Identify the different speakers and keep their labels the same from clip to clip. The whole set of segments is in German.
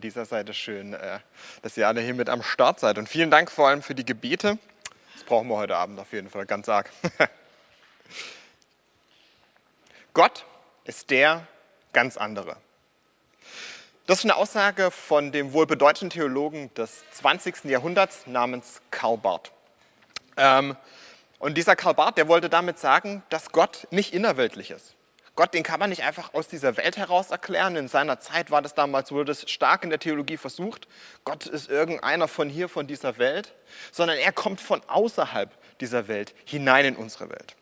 Speaker 1: Von dieser Seite. Schön, äh, dass ihr alle hier mit am Start seid. Und vielen Dank vor allem für die Gebete. Das brauchen wir heute Abend auf jeden Fall ganz arg. Gott ist der ganz andere. Das ist eine Aussage von dem wohl bedeutenden Theologen des 20. Jahrhunderts namens Karl Barth. Ähm, und dieser Karl Barth, der wollte damit sagen, dass Gott nicht innerweltlich ist. Gott, den kann man nicht einfach aus dieser Welt heraus erklären. In seiner Zeit war das damals, wurde das stark in der Theologie versucht. Gott ist irgendeiner von hier, von dieser Welt, sondern er kommt von außerhalb dieser Welt hinein in unsere Welt.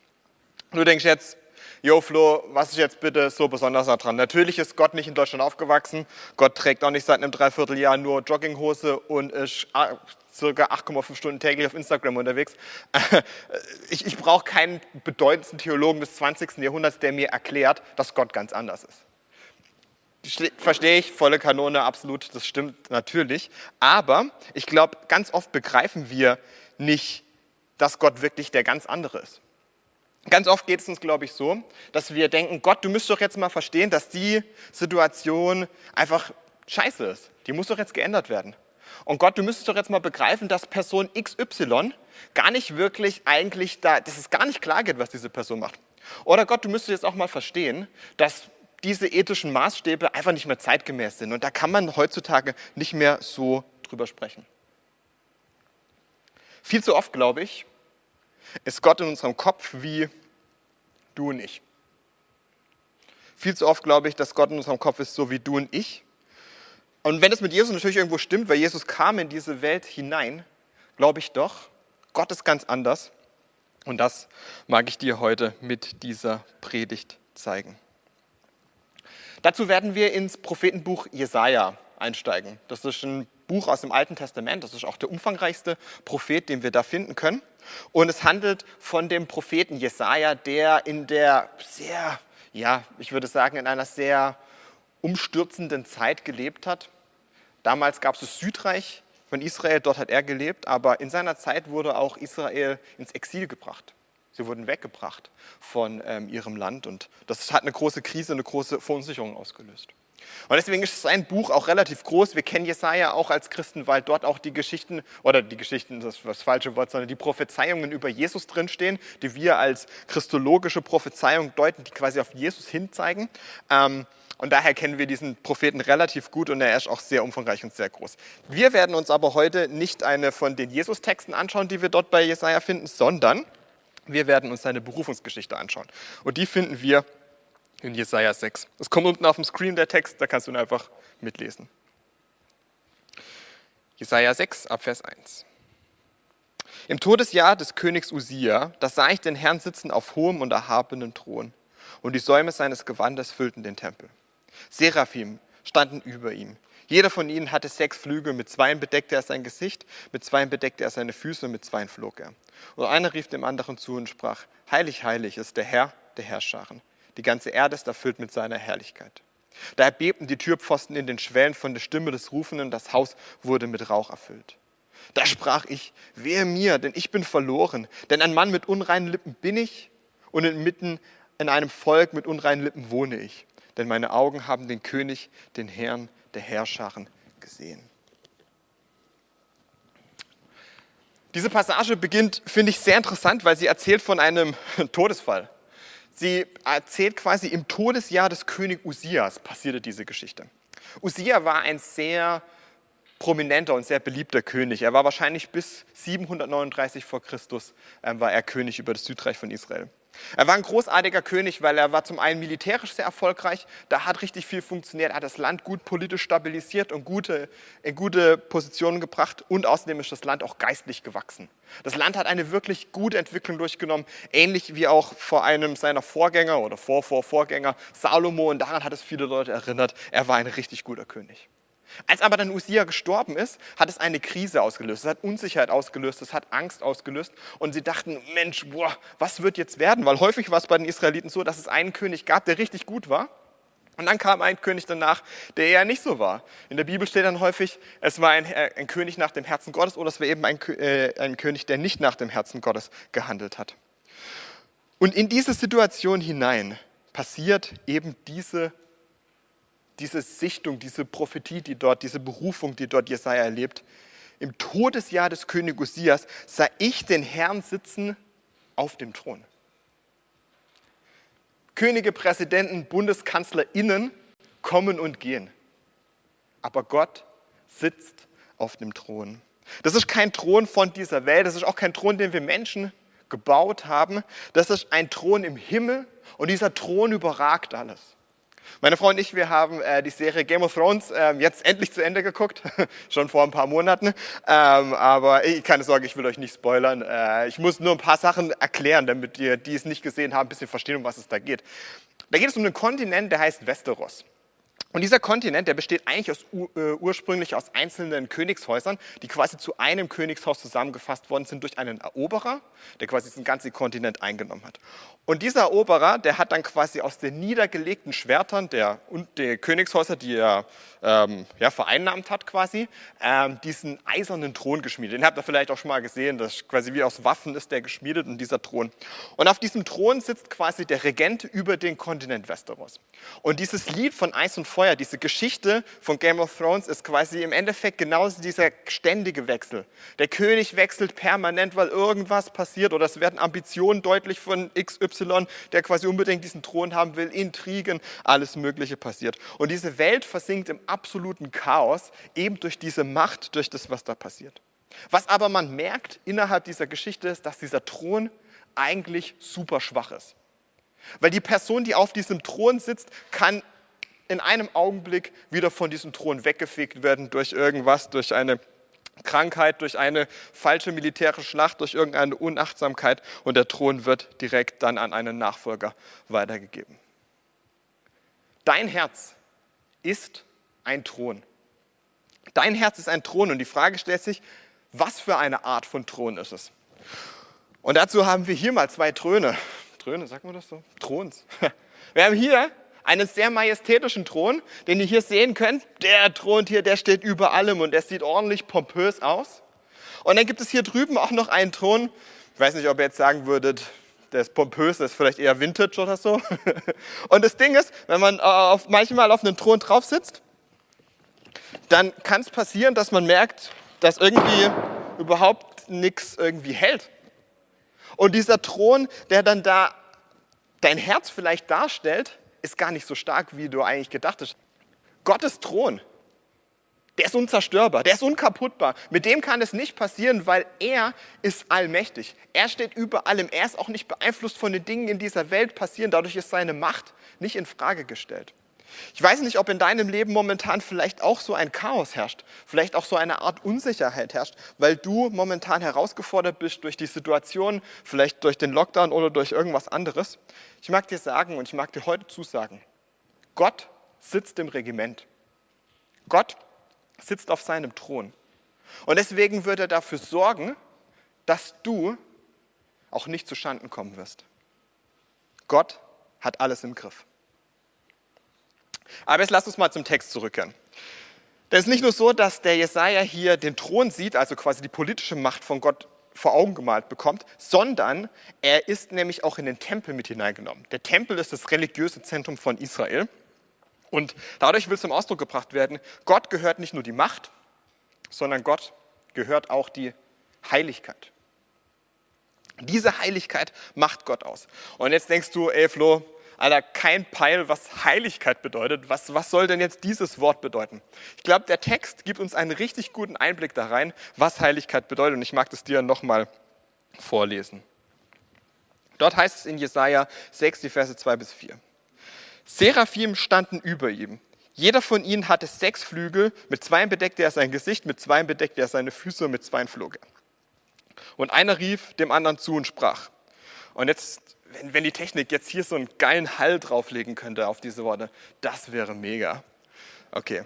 Speaker 1: Du denkst jetzt, Jo Flo, was ist jetzt bitte so besonders daran? Natürlich ist Gott nicht in Deutschland aufgewachsen. Gott trägt auch nicht seit einem Dreivierteljahr nur Jogginghose und ist ah, circa 8,5 Stunden täglich auf Instagram unterwegs. Ich, ich brauche keinen bedeutendsten Theologen des 20. Jahrhunderts, der mir erklärt, dass Gott ganz anders ist. Verstehe ich, volle Kanone, absolut, das stimmt natürlich. Aber ich glaube, ganz oft begreifen wir nicht, dass Gott wirklich der ganz andere ist. Ganz oft geht es uns, glaube ich, so, dass wir denken, Gott, du müsst doch jetzt mal verstehen, dass die Situation einfach scheiße ist. Die muss doch jetzt geändert werden. Und Gott, du müsstest doch jetzt mal begreifen, dass Person XY gar nicht wirklich eigentlich da, dass es gar nicht klar geht, was diese Person macht. Oder Gott, du müsstest jetzt auch mal verstehen, dass diese ethischen Maßstäbe einfach nicht mehr zeitgemäß sind. Und da kann man heutzutage nicht mehr so drüber sprechen. Viel zu oft, glaube ich, ist Gott in unserem Kopf wie du und ich. Viel zu oft glaube ich, dass Gott in unserem Kopf ist so wie du und ich. Und wenn es mit Jesus natürlich irgendwo stimmt, weil Jesus kam in diese Welt hinein, glaube ich doch, Gott ist ganz anders. Und das mag ich dir heute mit dieser Predigt zeigen. Dazu werden wir ins Prophetenbuch Jesaja einsteigen. Das ist ein Buch aus dem Alten Testament. Das ist auch der umfangreichste Prophet, den wir da finden können. Und es handelt von dem Propheten Jesaja, der in der sehr, ja, ich würde sagen, in einer sehr umstürzenden Zeit gelebt hat. Damals gab es das Südreich von Israel, dort hat er gelebt, aber in seiner Zeit wurde auch Israel ins Exil gebracht. Sie wurden weggebracht von ähm, ihrem Land und das hat eine große Krise, eine große Verunsicherung ausgelöst. Und deswegen ist sein Buch auch relativ groß. Wir kennen Jesaja auch als Christen, weil dort auch die Geschichten, oder die Geschichten, das ist das falsche Wort, sondern die Prophezeiungen über Jesus drinstehen, die wir als christologische Prophezeiung deuten, die quasi auf Jesus hinzeigen. Ähm, und daher kennen wir diesen Propheten relativ gut und er ist auch sehr umfangreich und sehr groß. Wir werden uns aber heute nicht eine von den Jesus-Texten anschauen, die wir dort bei Jesaja finden, sondern wir werden uns seine Berufungsgeschichte anschauen. Und die finden wir in Jesaja 6. Es kommt unten auf dem Screen der Text, da kannst du ihn einfach mitlesen. Jesaja 6, Abvers 1. Im Todesjahr des Königs Usia, da sah ich den Herrn sitzen auf hohem und erhabenen Thron, und die Säume seines Gewandes füllten den Tempel. Seraphim standen über ihm. Jeder von ihnen hatte sechs Flügel, mit zweien bedeckte er sein Gesicht, mit zweien bedeckte er seine Füße und mit zweien flog er. Und einer rief dem anderen zu und sprach, Heilig, heilig ist der Herr der Herrscharen. Die ganze Erde ist erfüllt mit seiner Herrlichkeit. Da erbebten die Türpfosten in den Schwellen von der Stimme des Rufenden, das Haus wurde mit Rauch erfüllt. Da sprach ich, wehe mir, denn ich bin verloren, denn ein Mann mit unreinen Lippen bin ich und inmitten in einem Volk mit unreinen Lippen wohne ich. Denn meine Augen haben den König, den Herrn der Herrscharen gesehen. Diese Passage beginnt, finde ich, sehr interessant, weil sie erzählt von einem Todesfall. Sie erzählt quasi im Todesjahr des König Usias passierte diese Geschichte. Usia war ein sehr prominenter und sehr beliebter König. Er war wahrscheinlich bis 739 vor Christus ähm, war er König über das Südreich von Israel. Er war ein großartiger König, weil er war zum einen militärisch sehr erfolgreich, da hat richtig viel funktioniert, er hat das Land gut politisch stabilisiert und gute, in gute Positionen gebracht und außerdem ist das Land auch geistlich gewachsen. Das Land hat eine wirklich gute Entwicklung durchgenommen, ähnlich wie auch vor einem seiner Vorgänger oder vor, vor Vorgänger Salomo und daran hat es viele Leute erinnert, er war ein richtig guter König. Als aber dann Usia gestorben ist, hat es eine Krise ausgelöst, es hat Unsicherheit ausgelöst, es hat Angst ausgelöst und sie dachten, Mensch, boah, was wird jetzt werden? Weil häufig war es bei den Israeliten so, dass es einen König gab, der richtig gut war und dann kam ein König danach, der eher nicht so war. In der Bibel steht dann häufig, es war ein, äh, ein König nach dem Herzen Gottes oder es war eben ein, äh, ein König, der nicht nach dem Herzen Gottes gehandelt hat. Und in diese Situation hinein passiert eben diese diese Sichtung, diese Prophetie, die dort, diese Berufung, die dort Jesaja erlebt. Im Todesjahr des König Usias sah ich den Herrn sitzen auf dem Thron. Könige, Präsidenten, BundeskanzlerInnen kommen und gehen. Aber Gott sitzt auf dem Thron. Das ist kein Thron von dieser Welt, das ist auch kein Thron, den wir Menschen gebaut haben. Das ist ein Thron im Himmel und dieser Thron überragt alles. Meine Frau und ich, wir haben äh, die Serie Game of Thrones äh, jetzt endlich zu Ende geguckt, schon vor ein paar Monaten. Ähm, aber ich, keine Sorge, ich will euch nicht spoilern. Äh, ich muss nur ein paar Sachen erklären, damit ihr, die es nicht gesehen haben, ein bisschen verstehen, um was es da geht. Da geht es um einen Kontinent, der heißt Westeros. Und dieser Kontinent, der besteht eigentlich aus, uh, ursprünglich aus einzelnen Königshäusern, die quasi zu einem Königshaus zusammengefasst worden sind durch einen Eroberer, der quasi diesen ganzen Kontinent eingenommen hat. Und dieser Eroberer, der hat dann quasi aus den niedergelegten Schwertern der, und der Königshäuser, die er ähm, ja, vereinnahmt hat quasi, ähm, diesen eisernen Thron geschmiedet. Den habt ihr vielleicht auch schon mal gesehen, das quasi wie aus Waffen ist der geschmiedet und dieser Thron. Und auf diesem Thron sitzt quasi der Regent über den Kontinent Westeros. Und dieses Lied von Eis und Feuer, diese Geschichte von Game of Thrones ist quasi im Endeffekt genauso dieser ständige Wechsel. Der König wechselt permanent, weil irgendwas passiert oder es werden Ambitionen deutlich von XY der quasi unbedingt diesen Thron haben will, Intrigen, alles Mögliche passiert. Und diese Welt versinkt im absoluten Chaos, eben durch diese Macht, durch das, was da passiert. Was aber man merkt innerhalb dieser Geschichte ist, dass dieser Thron eigentlich super schwach ist. Weil die Person, die auf diesem Thron sitzt, kann in einem Augenblick wieder von diesem Thron weggefegt werden durch irgendwas, durch eine Krankheit, durch eine falsche militärische Schlacht, durch irgendeine Unachtsamkeit und der Thron wird direkt dann an einen Nachfolger weitergegeben. Dein Herz ist ein Thron. Dein Herz ist ein Thron und die Frage stellt sich, was für eine Art von Thron ist es? Und dazu haben wir hier mal zwei Throne. Throne, sagt man das so? Throns. Wir haben hier einen sehr majestätischen Thron, den ihr hier sehen könnt. Der Thron hier, der steht über allem und der sieht ordentlich pompös aus. Und dann gibt es hier drüben auch noch einen Thron. Ich weiß nicht, ob ihr jetzt sagen würdet, der ist pompös, der ist vielleicht eher Vintage oder so. Und das Ding ist, wenn man auf, manchmal auf einem Thron drauf sitzt, dann kann es passieren, dass man merkt, dass irgendwie überhaupt nichts irgendwie hält. Und dieser Thron, der dann da dein Herz vielleicht darstellt, ist gar nicht so stark, wie du eigentlich gedacht hast. Gottes Thron, der ist unzerstörbar, der ist unkaputtbar. Mit dem kann es nicht passieren, weil er ist allmächtig. Er steht über allem. Er ist auch nicht beeinflusst von den Dingen in dieser Welt passieren. Dadurch ist seine Macht nicht in Frage gestellt. Ich weiß nicht, ob in deinem Leben momentan vielleicht auch so ein Chaos herrscht, vielleicht auch so eine Art Unsicherheit herrscht, weil du momentan herausgefordert bist durch die Situation, vielleicht durch den Lockdown oder durch irgendwas anderes. Ich mag dir sagen und ich mag dir heute zusagen, Gott sitzt im Regiment. Gott sitzt auf seinem Thron. Und deswegen wird er dafür sorgen, dass du auch nicht zu Schanden kommen wirst. Gott hat alles im Griff. Aber jetzt lass uns mal zum Text zurückkehren. Denn es ist nicht nur so, dass der Jesaja hier den Thron sieht, also quasi die politische Macht von Gott vor Augen gemalt bekommt, sondern er ist nämlich auch in den Tempel mit hineingenommen. Der Tempel ist das religiöse Zentrum von Israel. Und dadurch will zum Ausdruck gebracht werden, Gott gehört nicht nur die Macht, sondern Gott gehört auch die Heiligkeit. Diese Heiligkeit macht Gott aus. Und jetzt denkst du, ey Flo, Alter, kein Peil, was Heiligkeit bedeutet. Was, was soll denn jetzt dieses Wort bedeuten? Ich glaube, der Text gibt uns einen richtig guten Einblick da rein, was Heiligkeit bedeutet. Und ich mag das dir nochmal vorlesen. Dort heißt es in Jesaja 6, die Verse 2 bis 4. Seraphim standen über ihm. Jeder von ihnen hatte sechs Flügel, mit zwei bedeckte er sein Gesicht, mit zwei bedeckte er seine Füße und mit zwei flog er. Und einer rief dem anderen zu und sprach. Und jetzt, wenn, wenn die Technik jetzt hier so einen geilen Hall drauflegen könnte auf diese Worte, das wäre mega. Okay.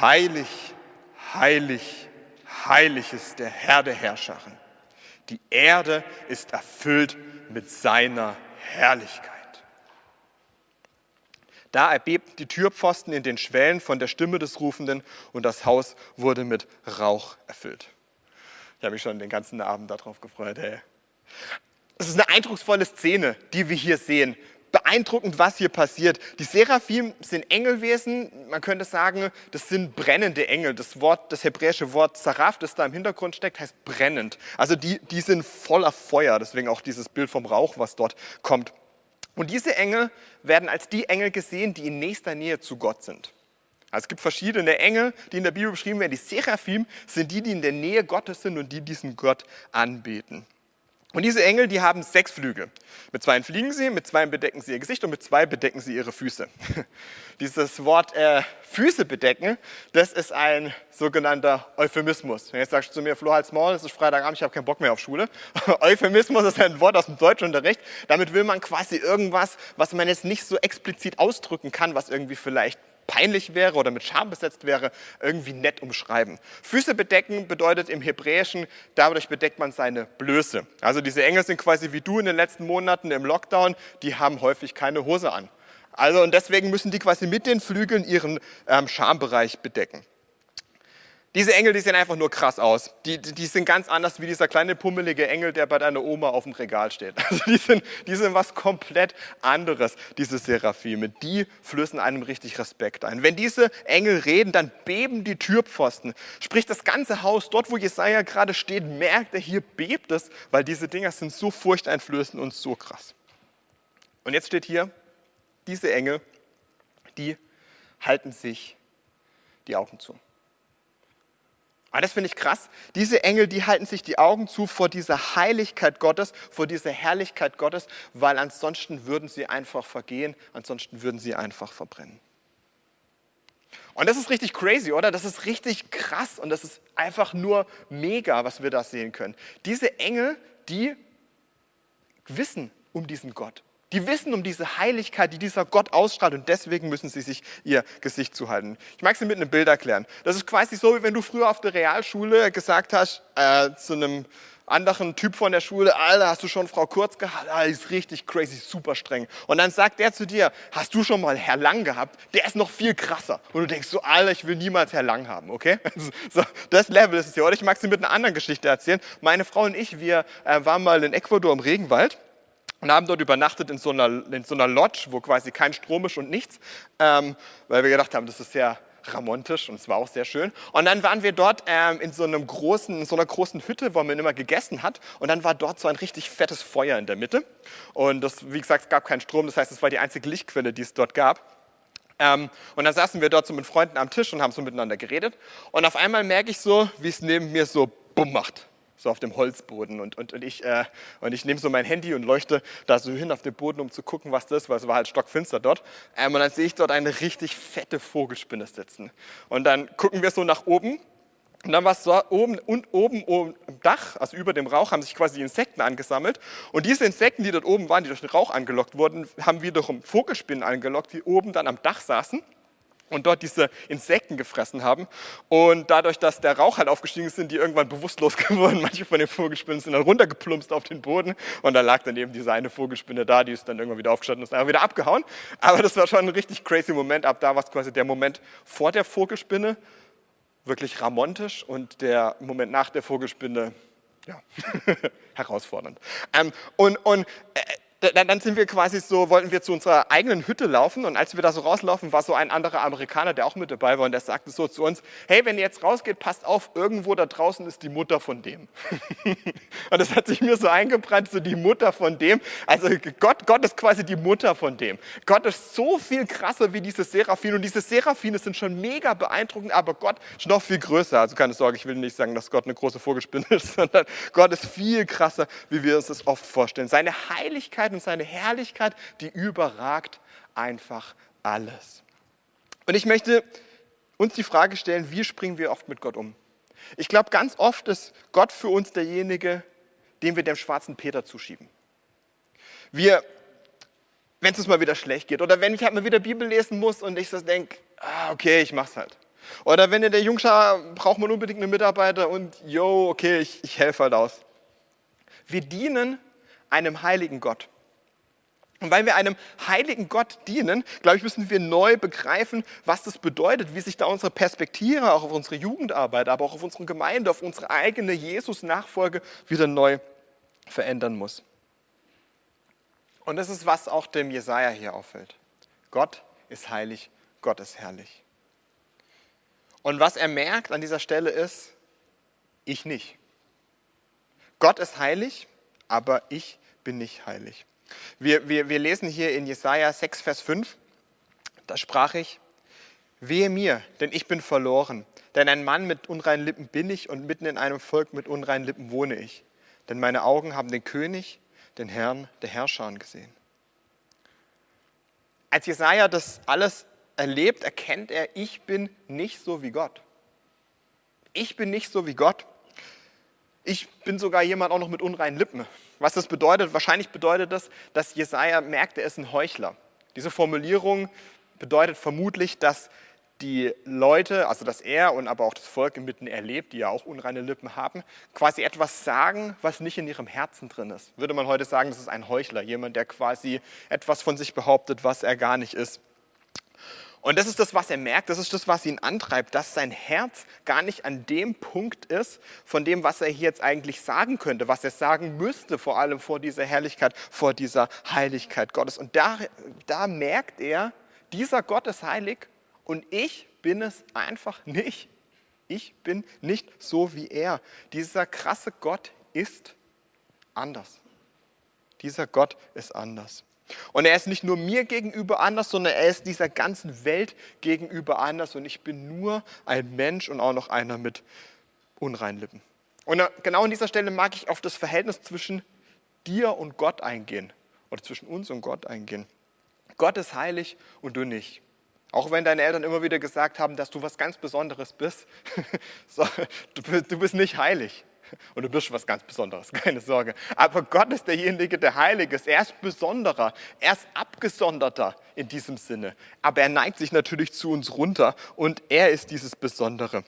Speaker 1: Heilig, heilig, heilig ist der Herr der Herrscharen. Die Erde ist erfüllt mit seiner Herrlichkeit. Da erbebten die Türpfosten in den Schwellen von der Stimme des Rufenden und das Haus wurde mit Rauch erfüllt. Ich habe mich schon den ganzen Abend darauf gefreut. Ey. Es ist eine eindrucksvolle Szene, die wir hier sehen. Beeindruckend, was hier passiert. Die Seraphim sind Engelwesen. Man könnte sagen, das sind brennende Engel. Das, Wort, das hebräische Wort Saraf, das da im Hintergrund steckt, heißt brennend. Also die, die sind voller Feuer. Deswegen auch dieses Bild vom Rauch, was dort kommt. Und diese Engel werden als die Engel gesehen, die in nächster Nähe zu Gott sind. Also es gibt verschiedene Engel, die in der Bibel beschrieben werden. Die Seraphim sind die, die in der Nähe Gottes sind und die diesen Gott anbeten. Und diese Engel, die haben sechs Flügel. Mit zwei fliegen sie, mit zwei bedecken sie ihr Gesicht und mit zwei bedecken sie ihre Füße. Dieses Wort äh, Füße bedecken, das ist ein sogenannter Euphemismus. Wenn jetzt sagst du zu mir, Flo, halt's Maul, es ist Freitagabend, ich habe keinen Bock mehr auf Schule. Euphemismus ist ein Wort aus dem Deutschunterricht. Damit will man quasi irgendwas, was man jetzt nicht so explizit ausdrücken kann, was irgendwie vielleicht peinlich wäre oder mit Scham besetzt wäre, irgendwie nett umschreiben. Füße bedecken bedeutet im Hebräischen, dadurch bedeckt man seine Blöße. Also diese Engel sind quasi wie du in den letzten Monaten im Lockdown, die haben häufig keine Hose an. Also und deswegen müssen die quasi mit den Flügeln ihren ähm, Schambereich bedecken. Diese Engel, die sehen einfach nur krass aus. Die, die, die, sind ganz anders wie dieser kleine pummelige Engel, der bei deiner Oma auf dem Regal steht. Also die sind, die sind was komplett anderes, diese Seraphime. Die flößen einem richtig Respekt ein. Wenn diese Engel reden, dann beben die Türpfosten. Sprich, das ganze Haus, dort wo Jesaja gerade steht, merkt er, hier bebt es, weil diese Dinger sind so furchteinflößend und so krass. Und jetzt steht hier, diese Engel, die halten sich die Augen zu. Aber das finde ich krass. Diese Engel, die halten sich die Augen zu vor dieser Heiligkeit Gottes, vor dieser Herrlichkeit Gottes, weil ansonsten würden sie einfach vergehen, ansonsten würden sie einfach verbrennen. Und das ist richtig crazy, oder? Das ist richtig krass und das ist einfach nur mega, was wir da sehen können. Diese Engel, die wissen um diesen Gott. Die wissen um diese Heiligkeit, die dieser Gott ausstrahlt und deswegen müssen sie sich ihr Gesicht zuhalten. Ich mag sie mit einem Bild erklären. Das ist quasi so, wie wenn du früher auf der Realschule gesagt hast äh, zu einem anderen Typ von der Schule, Alter, hast du schon Frau Kurz gehabt? Ah, die ist richtig crazy, super streng. Und dann sagt er zu dir, hast du schon mal Herr Lang gehabt? Der ist noch viel krasser. Und du denkst so, Alter, ich will niemals Herr Lang haben, okay? So, das Level ist es hier. Oder ich mag sie mit einer anderen Geschichte erzählen. Meine Frau und ich, wir äh, waren mal in Ecuador im Regenwald und haben dort übernachtet in so einer, in so einer Lodge, wo quasi kein Strom ist und nichts, ähm, weil wir gedacht haben, das ist sehr ramontisch und es war auch sehr schön. Und dann waren wir dort ähm, in, so einem großen, in so einer großen Hütte, wo man immer gegessen hat. Und dann war dort so ein richtig fettes Feuer in der Mitte. Und das, wie gesagt, es gab keinen Strom, das heißt, es war die einzige Lichtquelle, die es dort gab. Ähm, und dann saßen wir dort so mit Freunden am Tisch und haben so miteinander geredet. Und auf einmal merke ich so, wie es neben mir so bumm macht so auf dem Holzboden. Und, und, und ich, äh, ich nehme so mein Handy und leuchte da so hin auf den Boden, um zu gucken, was das ist, weil es war halt stockfinster dort. Ähm, und dann sehe ich dort eine richtig fette Vogelspinne sitzen. Und dann gucken wir so nach oben. Und dann war es so, oben und oben, oben im Dach, also über dem Rauch, haben sich quasi Insekten angesammelt. Und diese Insekten, die dort oben waren, die durch den Rauch angelockt wurden, haben wiederum Vogelspinnen angelockt, die oben dann am Dach saßen und dort diese Insekten gefressen haben. Und dadurch, dass der Rauch halt aufgestiegen ist, sind die irgendwann bewusstlos geworden. Manche von den Vogelspinnen sind dann runtergeplumpst auf den Boden und da lag dann eben diese eine Vogelspinne da, die ist dann irgendwann wieder aufgestanden und ist einfach wieder abgehauen. Aber das war schon ein richtig crazy Moment. Ab da war es quasi der Moment vor der Vogelspinne, wirklich ramontisch und der Moment nach der Vogelspinne, ja, herausfordernd. Ähm, und und äh, dann, dann sind wir quasi so, wollten wir zu unserer eigenen Hütte laufen und als wir da so rauslaufen, war so ein anderer Amerikaner, der auch mit dabei war und der sagte so zu uns, hey, wenn ihr jetzt rausgeht, passt auf, irgendwo da draußen ist die Mutter von dem. und das hat sich mir so eingebrannt, so die Mutter von dem. Also Gott, Gott ist quasi die Mutter von dem. Gott ist so viel krasser wie diese Seraphine und diese Seraphine sind schon mega beeindruckend, aber Gott ist noch viel größer. Also keine Sorge, ich will nicht sagen, dass Gott eine große Vogelspinne ist, sondern Gott ist viel krasser, wie wir uns das oft vorstellen. Seine Heiligkeit und seine Herrlichkeit, die überragt einfach alles. Und ich möchte uns die Frage stellen, wie springen wir oft mit Gott um? Ich glaube, ganz oft ist Gott für uns derjenige, dem wir dem schwarzen Peter zuschieben. Wir, wenn es uns mal wieder schlecht geht oder wenn ich halt mal wieder Bibel lesen muss und ich so denke, ah, okay, ich mach's halt. Oder wenn in der Jungschar braucht man unbedingt einen Mitarbeiter und yo, okay, ich, ich helfe halt aus. Wir dienen einem heiligen Gott. Und weil wir einem heiligen Gott dienen, glaube ich, müssen wir neu begreifen, was das bedeutet, wie sich da unsere Perspektive auch auf unsere Jugendarbeit, aber auch auf unsere Gemeinde, auf unsere eigene Jesus-Nachfolge wieder neu verändern muss. Und das ist, was auch dem Jesaja hier auffällt. Gott ist heilig, Gott ist herrlich. Und was er merkt an dieser Stelle ist, ich nicht. Gott ist heilig, aber ich bin nicht heilig. Wir, wir, wir lesen hier in Jesaja 6, Vers 5, da sprach ich, wehe mir, denn ich bin verloren. Denn ein Mann mit unreinen Lippen bin ich und mitten in einem Volk mit unreinen Lippen wohne ich. Denn meine Augen haben den König, den Herrn der Herrscher gesehen. Als Jesaja das alles erlebt, erkennt er, ich bin nicht so wie Gott. Ich bin nicht so wie Gott. Ich bin sogar jemand auch noch mit unreinen Lippen. Was das bedeutet, wahrscheinlich bedeutet das, dass Jesaja merkt, er ist ein Heuchler. Diese Formulierung bedeutet vermutlich, dass die Leute, also dass er und aber auch das Volk inmitten erlebt, die ja auch unreine Lippen haben, quasi etwas sagen, was nicht in ihrem Herzen drin ist. Würde man heute sagen, das ist ein Heuchler, jemand, der quasi etwas von sich behauptet, was er gar nicht ist. Und das ist das, was er merkt, das ist das, was ihn antreibt, dass sein Herz gar nicht an dem Punkt ist, von dem, was er hier jetzt eigentlich sagen könnte, was er sagen müsste, vor allem vor dieser Herrlichkeit, vor dieser Heiligkeit Gottes. Und da, da merkt er, dieser Gott ist heilig und ich bin es einfach nicht. Ich bin nicht so wie er. Dieser krasse Gott ist anders. Dieser Gott ist anders. Und er ist nicht nur mir gegenüber anders, sondern er ist dieser ganzen Welt gegenüber anders. Und ich bin nur ein Mensch und auch noch einer mit unreinen Lippen. Und genau an dieser Stelle mag ich auf das Verhältnis zwischen dir und Gott eingehen. Oder zwischen uns und Gott eingehen. Gott ist heilig und du nicht. Auch wenn deine Eltern immer wieder gesagt haben, dass du was ganz Besonderes bist, du bist nicht heilig. Und du bist was ganz Besonderes, keine Sorge. Aber Gott ist derjenige, der heilig ist. Er ist besonderer, er ist abgesonderter in diesem Sinne. Aber er neigt sich natürlich zu uns runter und er ist dieses Besondere.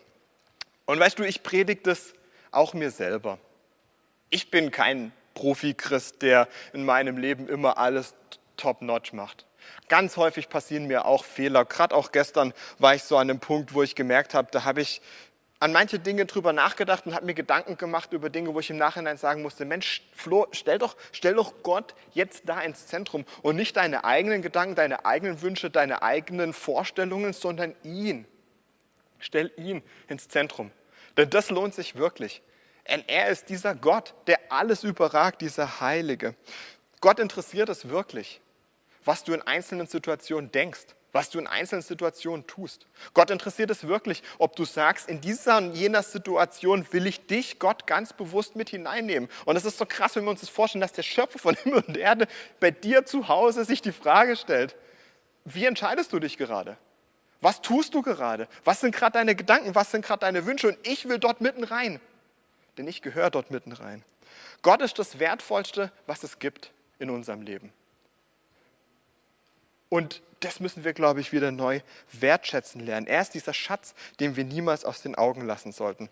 Speaker 1: Und weißt du, ich predige das auch mir selber. Ich bin kein Profi-Christ, der in meinem Leben immer alles top-notch macht. Ganz häufig passieren mir auch Fehler. Gerade auch gestern war ich so an einem Punkt, wo ich gemerkt habe, da habe ich an manche Dinge drüber nachgedacht und habe mir Gedanken gemacht über Dinge, wo ich im Nachhinein sagen musste, Mensch, Flo, stell doch, stell doch Gott jetzt da ins Zentrum und nicht deine eigenen Gedanken, deine eigenen Wünsche, deine eigenen Vorstellungen, sondern ihn. Stell ihn ins Zentrum. Denn das lohnt sich wirklich. Denn er ist dieser Gott, der alles überragt, dieser Heilige. Gott interessiert es wirklich, was du in einzelnen Situationen denkst was du in einzelnen Situationen tust. Gott interessiert es wirklich, ob du sagst, in dieser und jener Situation will ich dich, Gott, ganz bewusst mit hineinnehmen. Und es ist so krass, wenn wir uns das vorstellen, dass der Schöpfer von Himmel und Erde bei dir zu Hause sich die Frage stellt, wie entscheidest du dich gerade? Was tust du gerade? Was sind gerade deine Gedanken? Was sind gerade deine Wünsche? Und ich will dort mitten rein. Denn ich gehöre dort mitten rein. Gott ist das Wertvollste, was es gibt in unserem Leben. Und das müssen wir, glaube ich, wieder neu wertschätzen lernen. Er ist dieser Schatz, den wir niemals aus den Augen lassen sollten.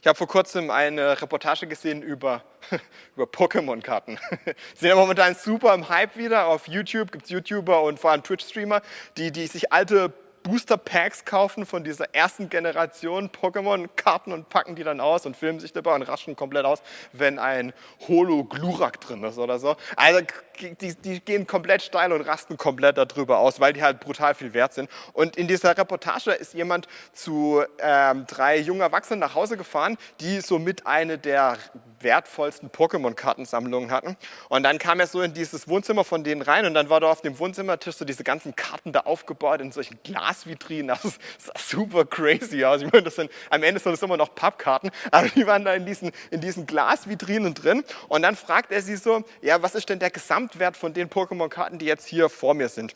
Speaker 1: Ich habe vor kurzem eine Reportage gesehen über, über Pokémon-Karten. Sie sind ja momentan super im Hype wieder. Auf YouTube gibt es YouTuber und vor allem Twitch-Streamer, die, die sich alte Booster-Packs kaufen von dieser ersten Generation Pokémon-Karten und packen die dann aus und filmen sich dabei und raschen komplett aus, wenn ein Holo-Glurak drin ist oder so. Also die, die gehen komplett steil und rasten komplett darüber aus, weil die halt brutal viel wert sind. Und in dieser Reportage ist jemand zu ähm, drei jungen Erwachsenen nach Hause gefahren, die somit eine der wertvollsten Pokémon-Kartensammlungen hatten. Und dann kam er so in dieses Wohnzimmer von denen rein und dann war da auf dem Wohnzimmertisch so diese ganzen Karten da aufgebaut in solchen Glasvitrinen. Das sah super crazy aus. Ich meine, das sind, am Ende sind es immer noch Pappkarten, aber die waren da in diesen, in diesen Glasvitrinen drin. Und dann fragt er sie so, ja, was ist denn der Gesamtwert von den Pokémon-Karten, die jetzt hier vor mir sind?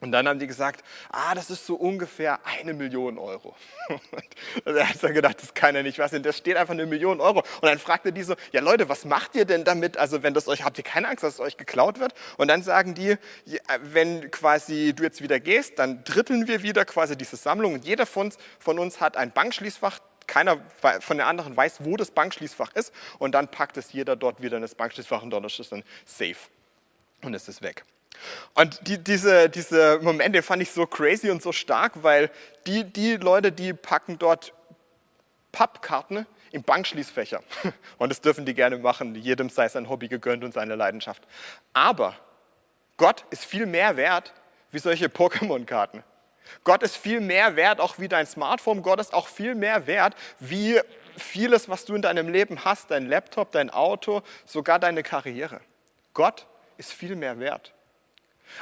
Speaker 1: Und dann haben die gesagt, ah, das ist so ungefähr eine Million Euro. Und er hat dann gedacht, das kann ja nicht was sein, das steht einfach eine Million Euro. Und dann fragte die so, ja Leute, was macht ihr denn damit? Also wenn das euch, habt ihr keine Angst, dass es euch geklaut wird? Und dann sagen die, wenn quasi du jetzt wieder gehst, dann dritteln wir wieder quasi diese Sammlung. Und jeder von uns, von uns hat ein Bankschließfach, keiner von den anderen weiß, wo das Bankschließfach ist. Und dann packt es jeder dort wieder in das Bankschließfach und dort ist es dann safe. Und es ist weg. Und die, diese, diese Momente fand ich so crazy und so stark, weil die, die Leute, die packen dort Pappkarten in Bankschließfächer. Und das dürfen die gerne machen. Jedem sei sein Hobby gegönnt und seine Leidenschaft. Aber Gott ist viel mehr wert wie solche Pokémon-Karten. Gott ist viel mehr wert, auch wie dein Smartphone. Gott ist auch viel mehr wert, wie vieles, was du in deinem Leben hast, dein Laptop, dein Auto, sogar deine Karriere. Gott ist viel mehr wert.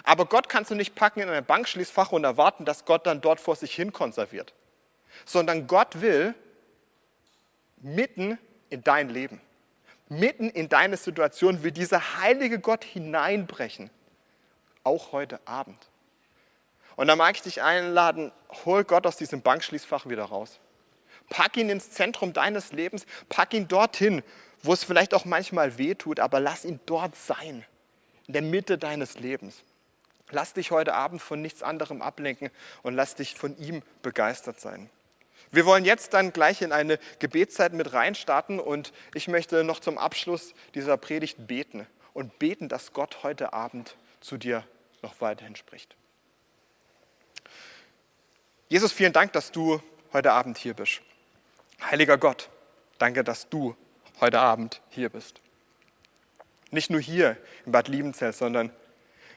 Speaker 1: Aber Gott kannst du nicht packen in ein Bankschließfach und erwarten, dass Gott dann dort vor sich hin konserviert. Sondern Gott will mitten in dein Leben, mitten in deine Situation, will dieser heilige Gott hineinbrechen. Auch heute Abend. Und da mag ich dich einladen, hol Gott aus diesem Bankschließfach wieder raus. Pack ihn ins Zentrum deines Lebens, pack ihn dorthin, wo es vielleicht auch manchmal weh tut, aber lass ihn dort sein, in der Mitte deines Lebens. Lass dich heute Abend von nichts anderem ablenken und lass dich von ihm begeistert sein. Wir wollen jetzt dann gleich in eine Gebetszeit mit reinstarten und ich möchte noch zum Abschluss dieser Predigt beten und beten, dass Gott heute Abend zu dir noch weiterhin spricht. Jesus, vielen Dank, dass du heute Abend hier bist. Heiliger Gott, danke, dass du heute Abend hier bist. Nicht nur hier in Bad Liebenzell, sondern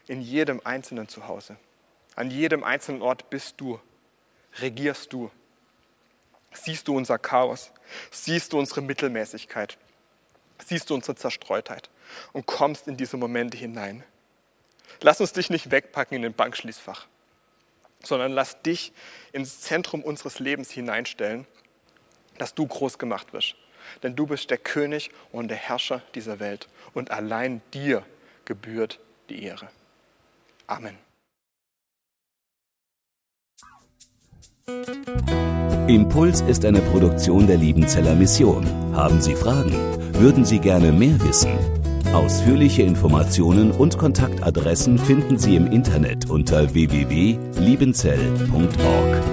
Speaker 1: in jedem einzelnen Zuhause. An jedem einzelnen Ort bist du, regierst du. Siehst du unser Chaos, siehst du unsere Mittelmäßigkeit, siehst du unsere Zerstreutheit und kommst in diese Momente hinein. Lass uns dich nicht wegpacken in den Bankschließfach, sondern lass dich ins Zentrum unseres Lebens hineinstellen, dass du groß gemacht wirst. Denn du bist der König und der Herrscher dieser Welt und allein dir gebührt die Ehre. Amen.
Speaker 2: Impuls ist eine Produktion der Liebenzeller Mission. Haben Sie Fragen? Würden Sie gerne mehr wissen? Ausführliche Informationen und Kontaktadressen finden Sie im Internet unter www.liebenzell.org.